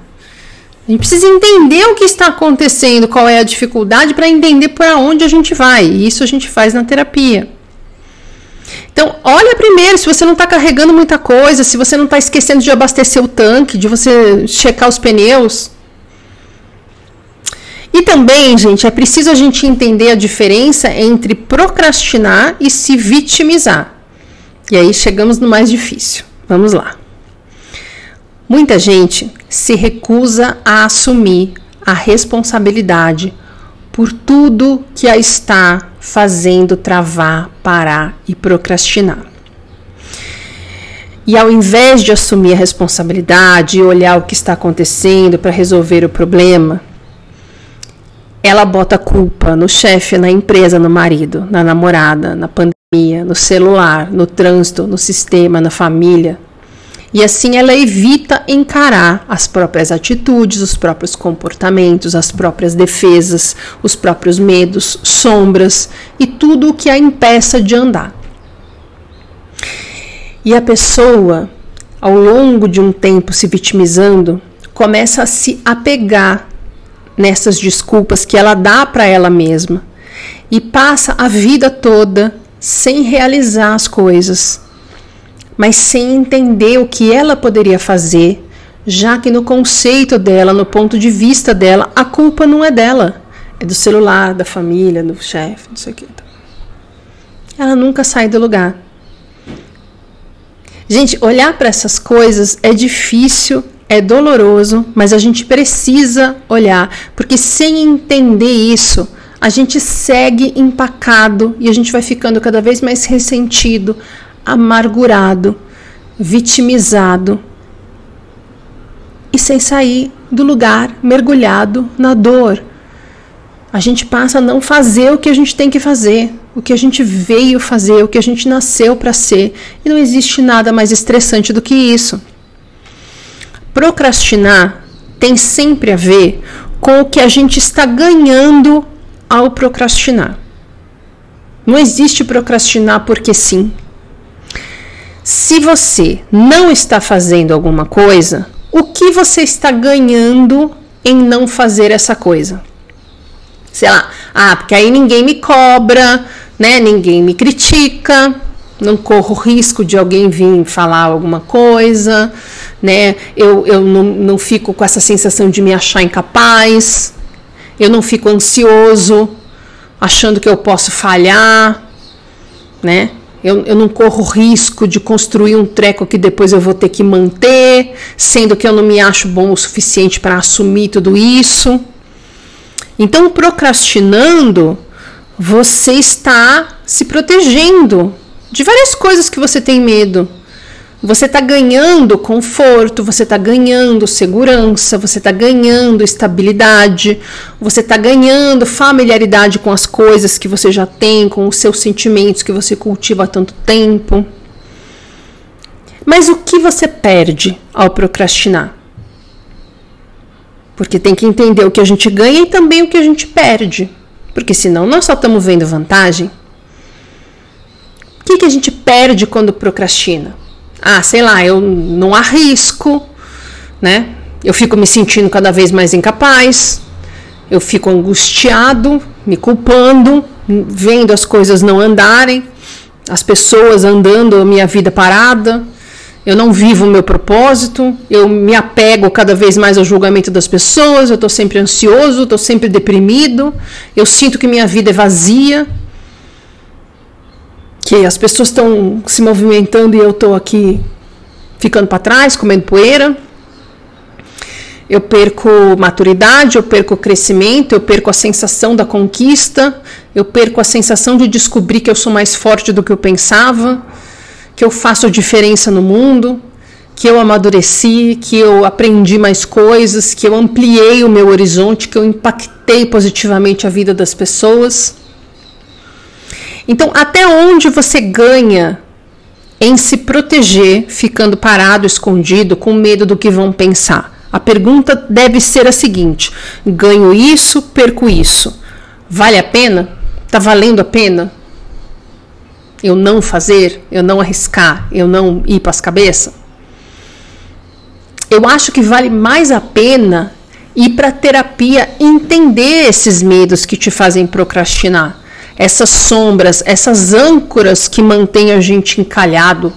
[SPEAKER 2] A gente precisa entender o que está acontecendo, qual é a dificuldade, para entender para onde a gente vai. E isso a gente faz na terapia. Então, olha primeiro se você não está carregando muita coisa, se você não está esquecendo de abastecer o tanque, de você checar os pneus. E também, gente, é preciso a gente entender a diferença entre procrastinar e se vitimizar. E aí chegamos no mais difícil. Vamos lá. Muita gente se recusa a assumir a responsabilidade por tudo que a está fazendo travar, parar e procrastinar. E ao invés de assumir a responsabilidade e olhar o que está acontecendo para resolver o problema, ela bota culpa no chefe, na empresa, no marido, na namorada, na pandemia, no celular, no trânsito, no sistema, na família, e assim ela evita encarar as próprias atitudes, os próprios comportamentos, as próprias defesas, os próprios medos, sombras e tudo o que a impeça de andar. E a pessoa, ao longo de um tempo se vitimizando, começa a se apegar nessas desculpas que ela dá para ela mesma. e passa a vida toda sem realizar as coisas, mas sem entender o que ela poderia fazer, já que no conceito dela, no ponto de vista dela, a culpa não é dela, é do celular, da família, do chefe, não sei o que. Ela nunca sai do lugar. Gente, olhar para essas coisas é difícil, é doloroso, mas a gente precisa olhar, porque sem entender isso, a gente segue empacado e a gente vai ficando cada vez mais ressentido, amargurado, vitimizado e sem sair do lugar, mergulhado na dor. A gente passa a não fazer o que a gente tem que fazer, o que a gente veio fazer, o que a gente nasceu para ser, e não existe nada mais estressante do que isso. Procrastinar tem sempre a ver com o que a gente está ganhando ao procrastinar. Não existe procrastinar porque sim. Se você não está fazendo alguma coisa, o que você está ganhando em não fazer essa coisa? Sei lá, ah, porque aí ninguém me cobra, né? Ninguém me critica, não corro risco de alguém vir falar alguma coisa, né? Eu, eu não, não fico com essa sensação de me achar incapaz, eu não fico ansioso, achando que eu posso falhar, né? Eu, eu não corro risco de construir um treco que depois eu vou ter que manter, sendo que eu não me acho bom o suficiente para assumir tudo isso. Então, procrastinando, você está se protegendo de várias coisas que você tem medo. Você está ganhando conforto, você está ganhando segurança, você está ganhando estabilidade, você está ganhando familiaridade com as coisas que você já tem, com os seus sentimentos que você cultiva há tanto tempo. Mas o que você perde ao procrastinar? Porque tem que entender o que a gente ganha e também o que a gente perde. Porque senão nós só estamos vendo vantagem. O que, que a gente perde quando procrastina? Ah, sei lá, eu não arrisco, né? Eu fico me sentindo cada vez mais incapaz, eu fico angustiado, me culpando, vendo as coisas não andarem, as pessoas andando, a minha vida parada. Eu não vivo o meu propósito, eu me apego cada vez mais ao julgamento das pessoas, eu estou sempre ansioso, estou sempre deprimido, eu sinto que minha vida é vazia, que as pessoas estão se movimentando e eu estou aqui ficando para trás, comendo poeira. Eu perco maturidade, eu perco crescimento, eu perco a sensação da conquista, eu perco a sensação de descobrir que eu sou mais forte do que eu pensava, que eu faço diferença no mundo, que eu amadureci, que eu aprendi mais coisas, que eu ampliei o meu horizonte, que eu impactei positivamente a vida das pessoas. Então, até onde você ganha em se proteger, ficando parado, escondido, com medo do que vão pensar? A pergunta deve ser a seguinte: ganho isso, perco isso. Vale a pena? Tá valendo a pena? Eu não fazer, eu não arriscar, eu não ir para as cabeças? Eu acho que vale mais a pena ir para terapia entender esses medos que te fazem procrastinar essas sombras, essas âncoras que mantêm a gente encalhado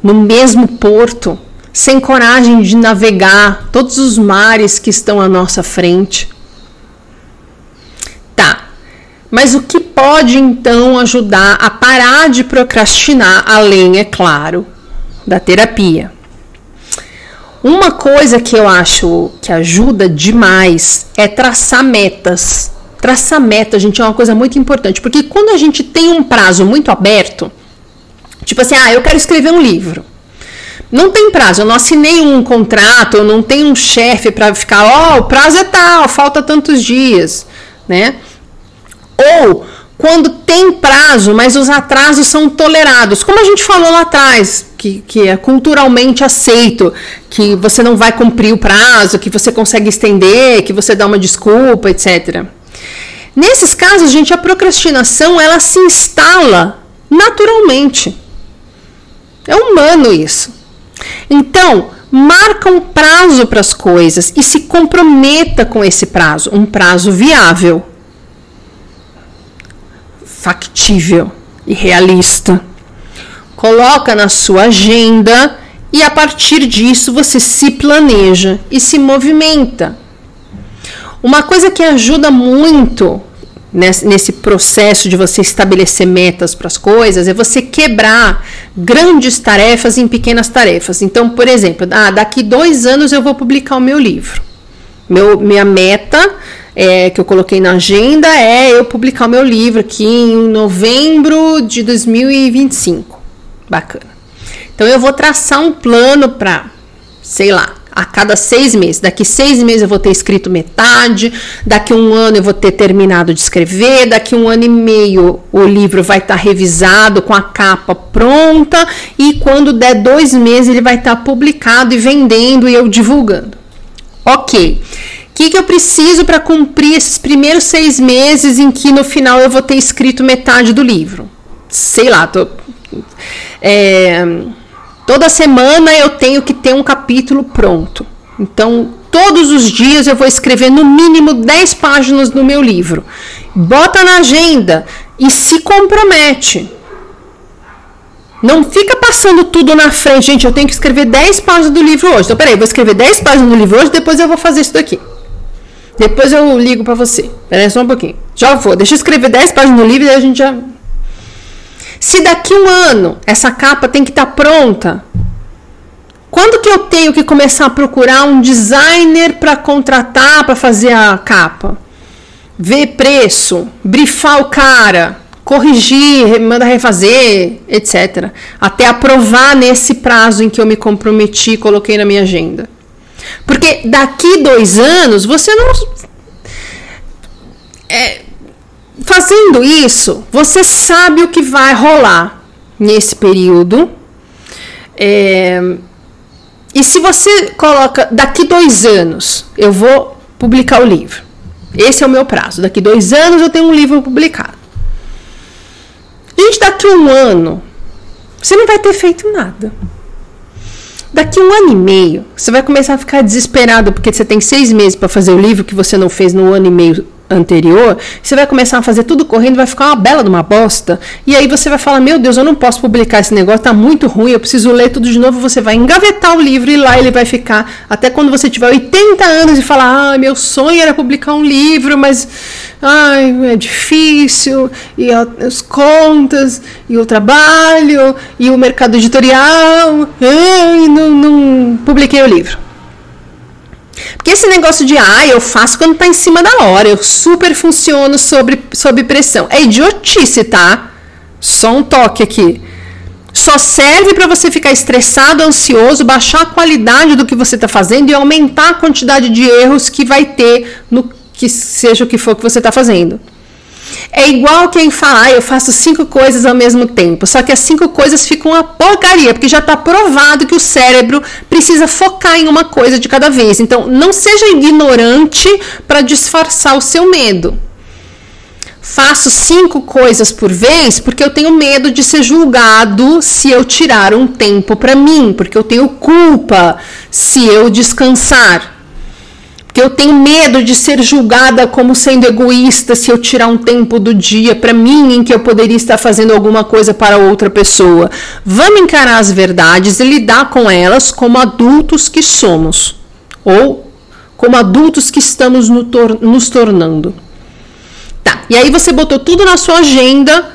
[SPEAKER 2] no mesmo porto, sem coragem de navegar todos os mares que estão à nossa frente. Tá, mas o que pode então ajudar a parar de procrastinar, além, é claro, da terapia? Uma coisa que eu acho que ajuda demais é traçar metas Traçar meta, gente, é uma coisa muito importante, porque quando a gente tem um prazo muito aberto, tipo assim, ah, eu quero escrever um livro. Não tem prazo, eu não assinei um contrato, eu não tenho um chefe para ficar, ó, oh, o prazo é tal, falta tantos dias, né? Ou quando tem prazo, mas os atrasos são tolerados, como a gente falou lá atrás, que, que é culturalmente aceito, que você não vai cumprir o prazo, que você consegue estender, que você dá uma desculpa, etc. Nesses casos, gente, a procrastinação ela se instala naturalmente. É humano isso. Então, marca um prazo para as coisas e se comprometa com esse prazo, um prazo viável. factível e realista. Coloca na sua agenda e a partir disso você se planeja e se movimenta. Uma coisa que ajuda muito nesse processo de você estabelecer metas para as coisas é você quebrar grandes tarefas em pequenas tarefas. Então, por exemplo, ah, daqui dois anos eu vou publicar o meu livro. Meu, minha meta é, que eu coloquei na agenda é eu publicar o meu livro aqui em novembro de 2025. Bacana. Então eu vou traçar um plano para, sei lá, a cada seis meses. Daqui seis meses eu vou ter escrito metade, daqui um ano eu vou ter terminado de escrever, daqui um ano e meio o livro vai estar tá revisado com a capa pronta e quando der dois meses ele vai estar tá publicado e vendendo e eu divulgando. Ok. O que, que eu preciso para cumprir esses primeiros seis meses em que no final eu vou ter escrito metade do livro? Sei lá, tô. É, Toda semana eu tenho que ter um capítulo pronto. Então, todos os dias eu vou escrever no mínimo 10 páginas no meu livro. Bota na agenda e se compromete. Não fica passando tudo na frente. Gente, eu tenho que escrever 10 páginas do livro hoje. Então, peraí, vou escrever 10 páginas do livro hoje, depois eu vou fazer isso daqui. Depois eu ligo para você. Peraí só um pouquinho. Já vou. Deixa eu escrever 10 páginas no livro e a gente já se daqui um ano essa capa tem que estar tá pronta, quando que eu tenho que começar a procurar um designer para contratar para fazer a capa? Ver preço, brifar o cara, corrigir, manda refazer, etc. Até aprovar nesse prazo em que eu me comprometi e coloquei na minha agenda. Porque daqui dois anos você não. É, fazendo isso, você sabe o que vai rolar nesse período. É, e se você coloca daqui dois anos, eu vou publicar o livro. Esse é o meu prazo. Daqui dois anos eu tenho um livro publicado. Gente, daqui um ano, você não vai ter feito nada. Daqui um ano e meio, você vai começar a ficar desesperado porque você tem seis meses para fazer o livro que você não fez no ano e meio anterior, você vai começar a fazer tudo correndo, vai ficar uma bela de uma bosta, e aí você vai falar: Meu Deus, eu não posso publicar esse negócio, tá muito ruim, eu preciso ler tudo de novo. Você vai engavetar o livro e lá ele vai ficar até quando você tiver 80 anos e falar: Ah, meu sonho era publicar um livro, mas ai, é difícil, e as contas, e o trabalho, e o mercado editorial, ai, não, não publiquei o livro. Porque esse negócio de, ah, eu faço quando tá em cima da hora, eu super funciono sobre, sob pressão. É idiotice, tá? Só um toque aqui. Só serve para você ficar estressado, ansioso, baixar a qualidade do que você está fazendo e aumentar a quantidade de erros que vai ter no que seja o que for que você está fazendo. É igual quem fala, ah, eu faço cinco coisas ao mesmo tempo. Só que as cinco coisas ficam uma porcaria, porque já está provado que o cérebro precisa focar em uma coisa de cada vez. Então, não seja ignorante para disfarçar o seu medo. Faço cinco coisas por vez porque eu tenho medo de ser julgado se eu tirar um tempo para mim, porque eu tenho culpa se eu descansar que eu tenho medo de ser julgada como sendo egoísta se eu tirar um tempo do dia para mim em que eu poderia estar fazendo alguma coisa para outra pessoa. Vamos encarar as verdades e lidar com elas como adultos que somos ou como adultos que estamos no tor nos tornando. Tá. E aí você botou tudo na sua agenda,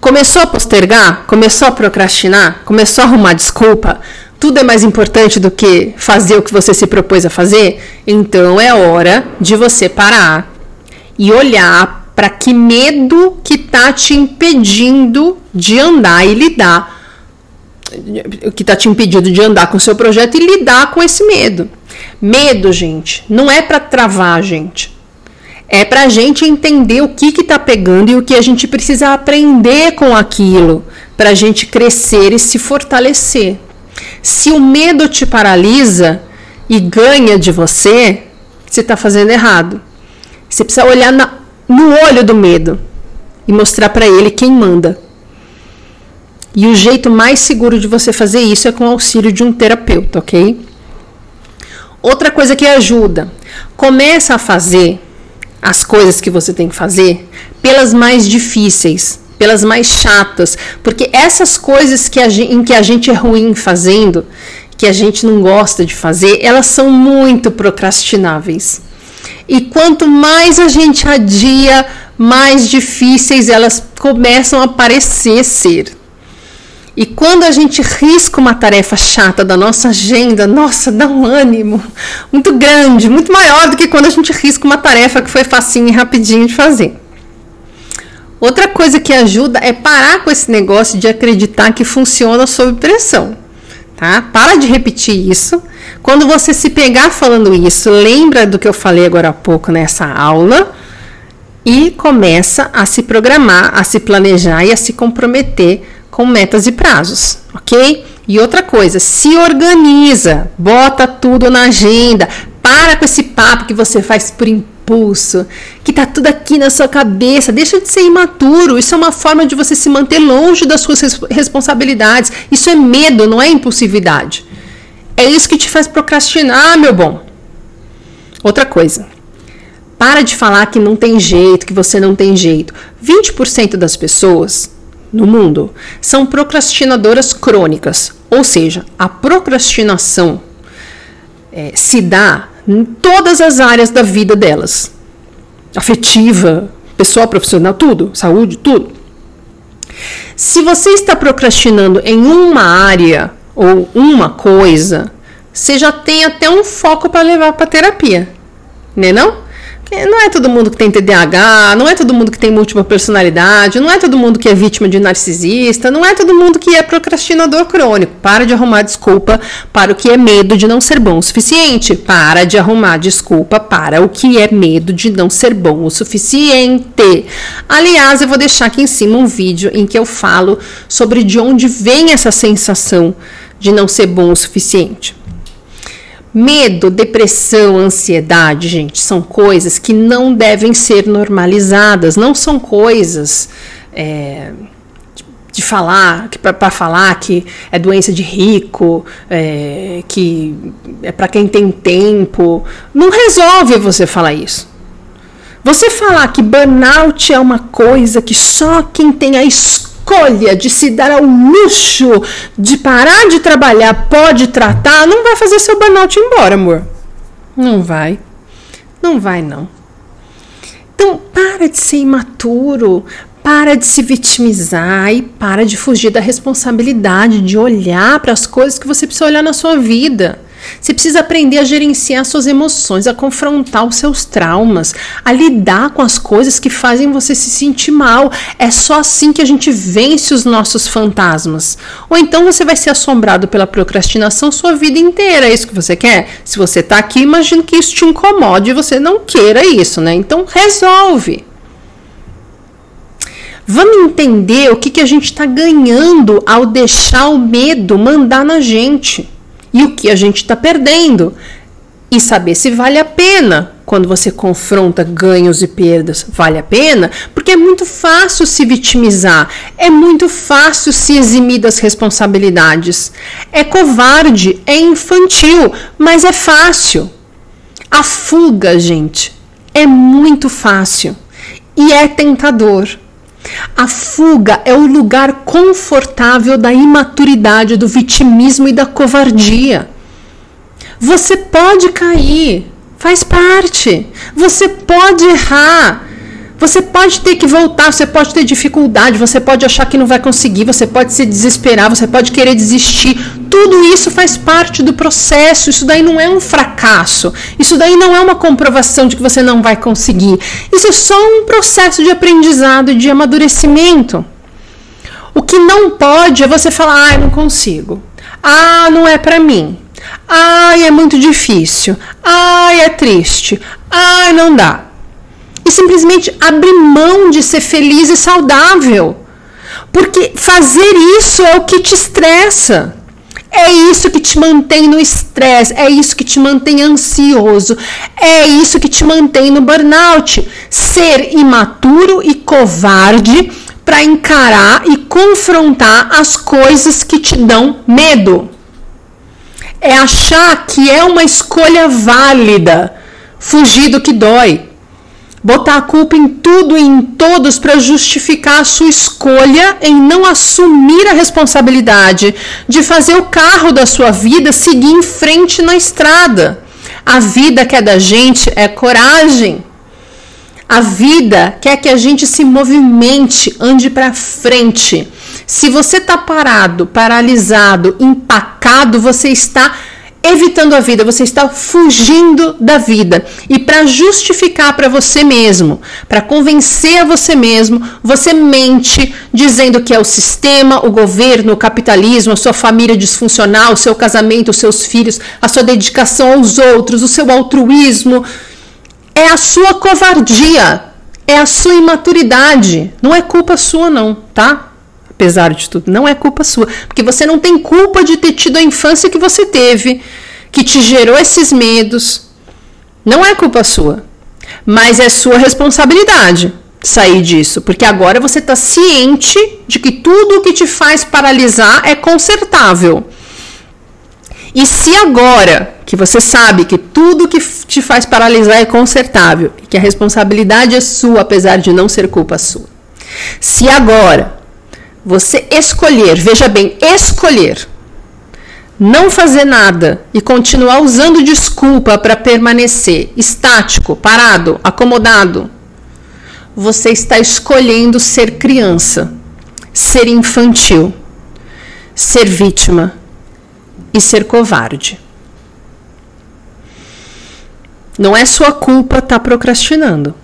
[SPEAKER 2] começou a postergar, começou a procrastinar, começou a arrumar desculpa tudo é mais importante do que fazer o que você se propôs a fazer, então é hora de você parar e olhar para que medo que tá te impedindo de andar e lidar que tá te impedindo de andar com o seu projeto e lidar com esse medo. Medo, gente, não é para travar a gente. É para a gente entender o que que tá pegando e o que a gente precisa aprender com aquilo para a gente crescer e se fortalecer. Se o medo te paralisa e ganha de você, você está fazendo errado. Você precisa olhar na, no olho do medo e mostrar para ele quem manda. E o jeito mais seguro de você fazer isso é com o auxílio de um terapeuta, ok? Outra coisa que ajuda, começa a fazer as coisas que você tem que fazer pelas mais difíceis pelas mais chatas, porque essas coisas que gente, em que a gente é ruim fazendo, que a gente não gosta de fazer, elas são muito procrastináveis. E quanto mais a gente adia, mais difíceis elas começam a parecer ser. E quando a gente risca uma tarefa chata da nossa agenda, nossa, dá um ânimo muito grande, muito maior do que quando a gente risca uma tarefa que foi facinho e rapidinho de fazer. Outra coisa que ajuda é parar com esse negócio de acreditar que funciona sob pressão. Tá? Para de repetir isso. Quando você se pegar falando isso, lembra do que eu falei agora há pouco nessa aula e começa a se programar, a se planejar e a se comprometer com metas e prazos, ok? E outra coisa, se organiza, bota tudo na agenda, para com esse papo que você faz por que tá tudo aqui na sua cabeça, deixa de ser imaturo. Isso é uma forma de você se manter longe das suas responsabilidades. Isso é medo, não é impulsividade. É isso que te faz procrastinar, meu bom. Outra coisa. Para de falar que não tem jeito, que você não tem jeito. 20% das pessoas no mundo são procrastinadoras crônicas, ou seja, a procrastinação é, se dá em todas as áreas da vida delas afetiva, pessoal, profissional, tudo, saúde, tudo. Se você está procrastinando em uma área ou uma coisa, você já tem até um foco para levar para terapia, né não? Não é todo mundo que tem TDAH, não é todo mundo que tem múltipla personalidade, não é todo mundo que é vítima de narcisista, não é todo mundo que é procrastinador crônico. Para de arrumar desculpa para o que é medo de não ser bom o suficiente. Para de arrumar desculpa para o que é medo de não ser bom o suficiente. Aliás, eu vou deixar aqui em cima um vídeo em que eu falo sobre de onde vem essa sensação de não ser bom o suficiente. Medo, depressão, ansiedade, gente, são coisas que não devem ser normalizadas, não são coisas é, de falar, para falar que é doença de rico, é, que é para quem tem tempo. Não resolve você falar isso. Você falar que burnout é uma coisa que só quem tem a escolha escolha de se dar ao luxo de parar de trabalhar pode tratar, não vai fazer seu burnout embora, amor. Não vai. Não vai, não. Então, para de ser imaturo, para de se vitimizar e para de fugir da responsabilidade de olhar para as coisas que você precisa olhar na sua vida. Você precisa aprender a gerenciar suas emoções, a confrontar os seus traumas, a lidar com as coisas que fazem você se sentir mal. É só assim que a gente vence os nossos fantasmas. Ou então você vai ser assombrado pela procrastinação sua vida inteira. É isso que você quer? Se você está aqui, imagino que isso te incomode e você não queira isso, né? Então resolve. Vamos entender o que, que a gente está ganhando ao deixar o medo mandar na gente e o que a gente está perdendo e saber se vale a pena quando você confronta ganhos e perdas. Vale a pena? Porque é muito fácil se vitimizar, é muito fácil se eximir das responsabilidades. É covarde, é infantil, mas é fácil. A fuga, gente, é muito fácil e é tentador. A fuga é o lugar confortável da imaturidade, do vitimismo e da covardia. Você pode cair, faz parte. Você pode errar. Você pode ter que voltar, você pode ter dificuldade, você pode achar que não vai conseguir, você pode se desesperar, você pode querer desistir. Tudo isso faz parte do processo. Isso daí não é um fracasso. Isso daí não é uma comprovação de que você não vai conseguir. Isso é só um processo de aprendizado de amadurecimento. O que não pode é você falar: "Ah, não consigo. Ah, não é para mim. Ai, é muito difícil. Ai, é triste. Ai, não dá." E simplesmente abrir mão de ser feliz e saudável. Porque fazer isso é o que te estressa. É isso que te mantém no estresse, é isso que te mantém ansioso, é isso que te mantém no burnout. Ser imaturo e covarde para encarar e confrontar as coisas que te dão medo. É achar que é uma escolha válida fugir do que dói. Botar a culpa em tudo e em todos para justificar a sua escolha em não assumir a responsabilidade de fazer o carro da sua vida seguir em frente na estrada. A vida que é da gente é coragem. A vida quer que a gente se movimente, ande para frente. Se você está parado, paralisado, empacado, você está evitando a vida, você está fugindo da vida. E para justificar para você mesmo, para convencer a você mesmo, você mente dizendo que é o sistema, o governo, o capitalismo, a sua família disfuncional, o seu casamento, os seus filhos, a sua dedicação aos outros, o seu altruísmo. É a sua covardia, é a sua imaturidade. Não é culpa sua, não, tá? Apesar de tudo. Não é culpa sua, porque você não tem culpa de ter tido a infância que você teve, que te gerou esses medos. Não é culpa sua, mas é sua responsabilidade sair disso, porque agora você está ciente de que tudo o que te faz paralisar é consertável. E se agora que você sabe que tudo que te faz paralisar é consertável e que a responsabilidade é sua, apesar de não ser culpa sua, se agora você escolher, veja bem, escolher. Não fazer nada e continuar usando desculpa para permanecer estático, parado, acomodado, você está escolhendo ser criança, ser infantil, ser vítima e ser covarde. Não é sua culpa estar tá procrastinando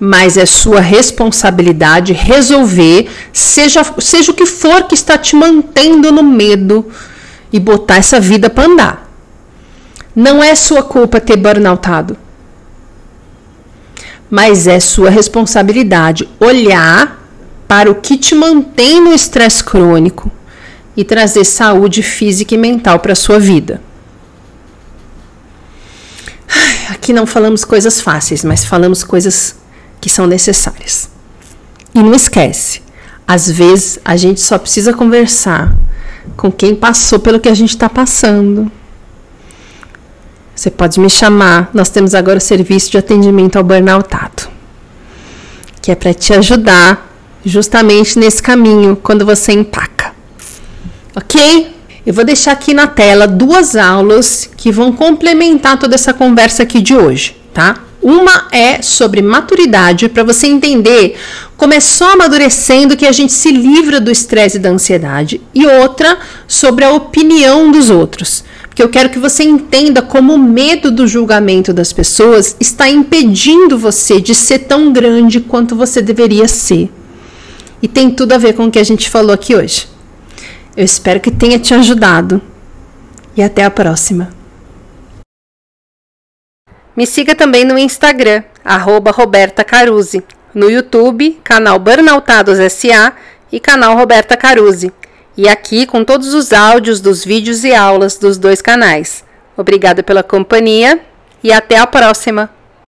[SPEAKER 2] mas é sua responsabilidade resolver, seja, seja o que for que está te mantendo no medo e botar essa vida para andar. Não é sua culpa ter burnoutado, mas é sua responsabilidade olhar para o que te mantém no estresse crônico e trazer saúde física e mental para sua vida. Aqui não falamos coisas fáceis, mas falamos coisas que são necessárias. E não esquece, às vezes a gente só precisa conversar com quem passou pelo que a gente está passando. Você pode me chamar, nós temos agora o serviço de atendimento ao burnoutado, que é para te ajudar justamente nesse caminho quando você empaca. Ok? Eu vou deixar aqui na tela duas aulas que vão complementar toda essa conversa aqui de hoje, tá? Uma é sobre maturidade, para você entender como é só amadurecendo que a gente se livra do estresse e da ansiedade, e outra sobre a opinião dos outros. Porque eu quero que você entenda como o medo do julgamento das pessoas está impedindo você de ser tão grande quanto você deveria ser. E tem tudo a ver com o que a gente falou aqui hoje. Eu espero que tenha te ajudado. E até a próxima.
[SPEAKER 1] Me siga também no Instagram, arroba Roberta no YouTube, canal Burnoutados SA e canal Roberta Caruzzi, e aqui com todos os áudios dos vídeos e aulas dos dois canais. Obrigada pela companhia e até a próxima!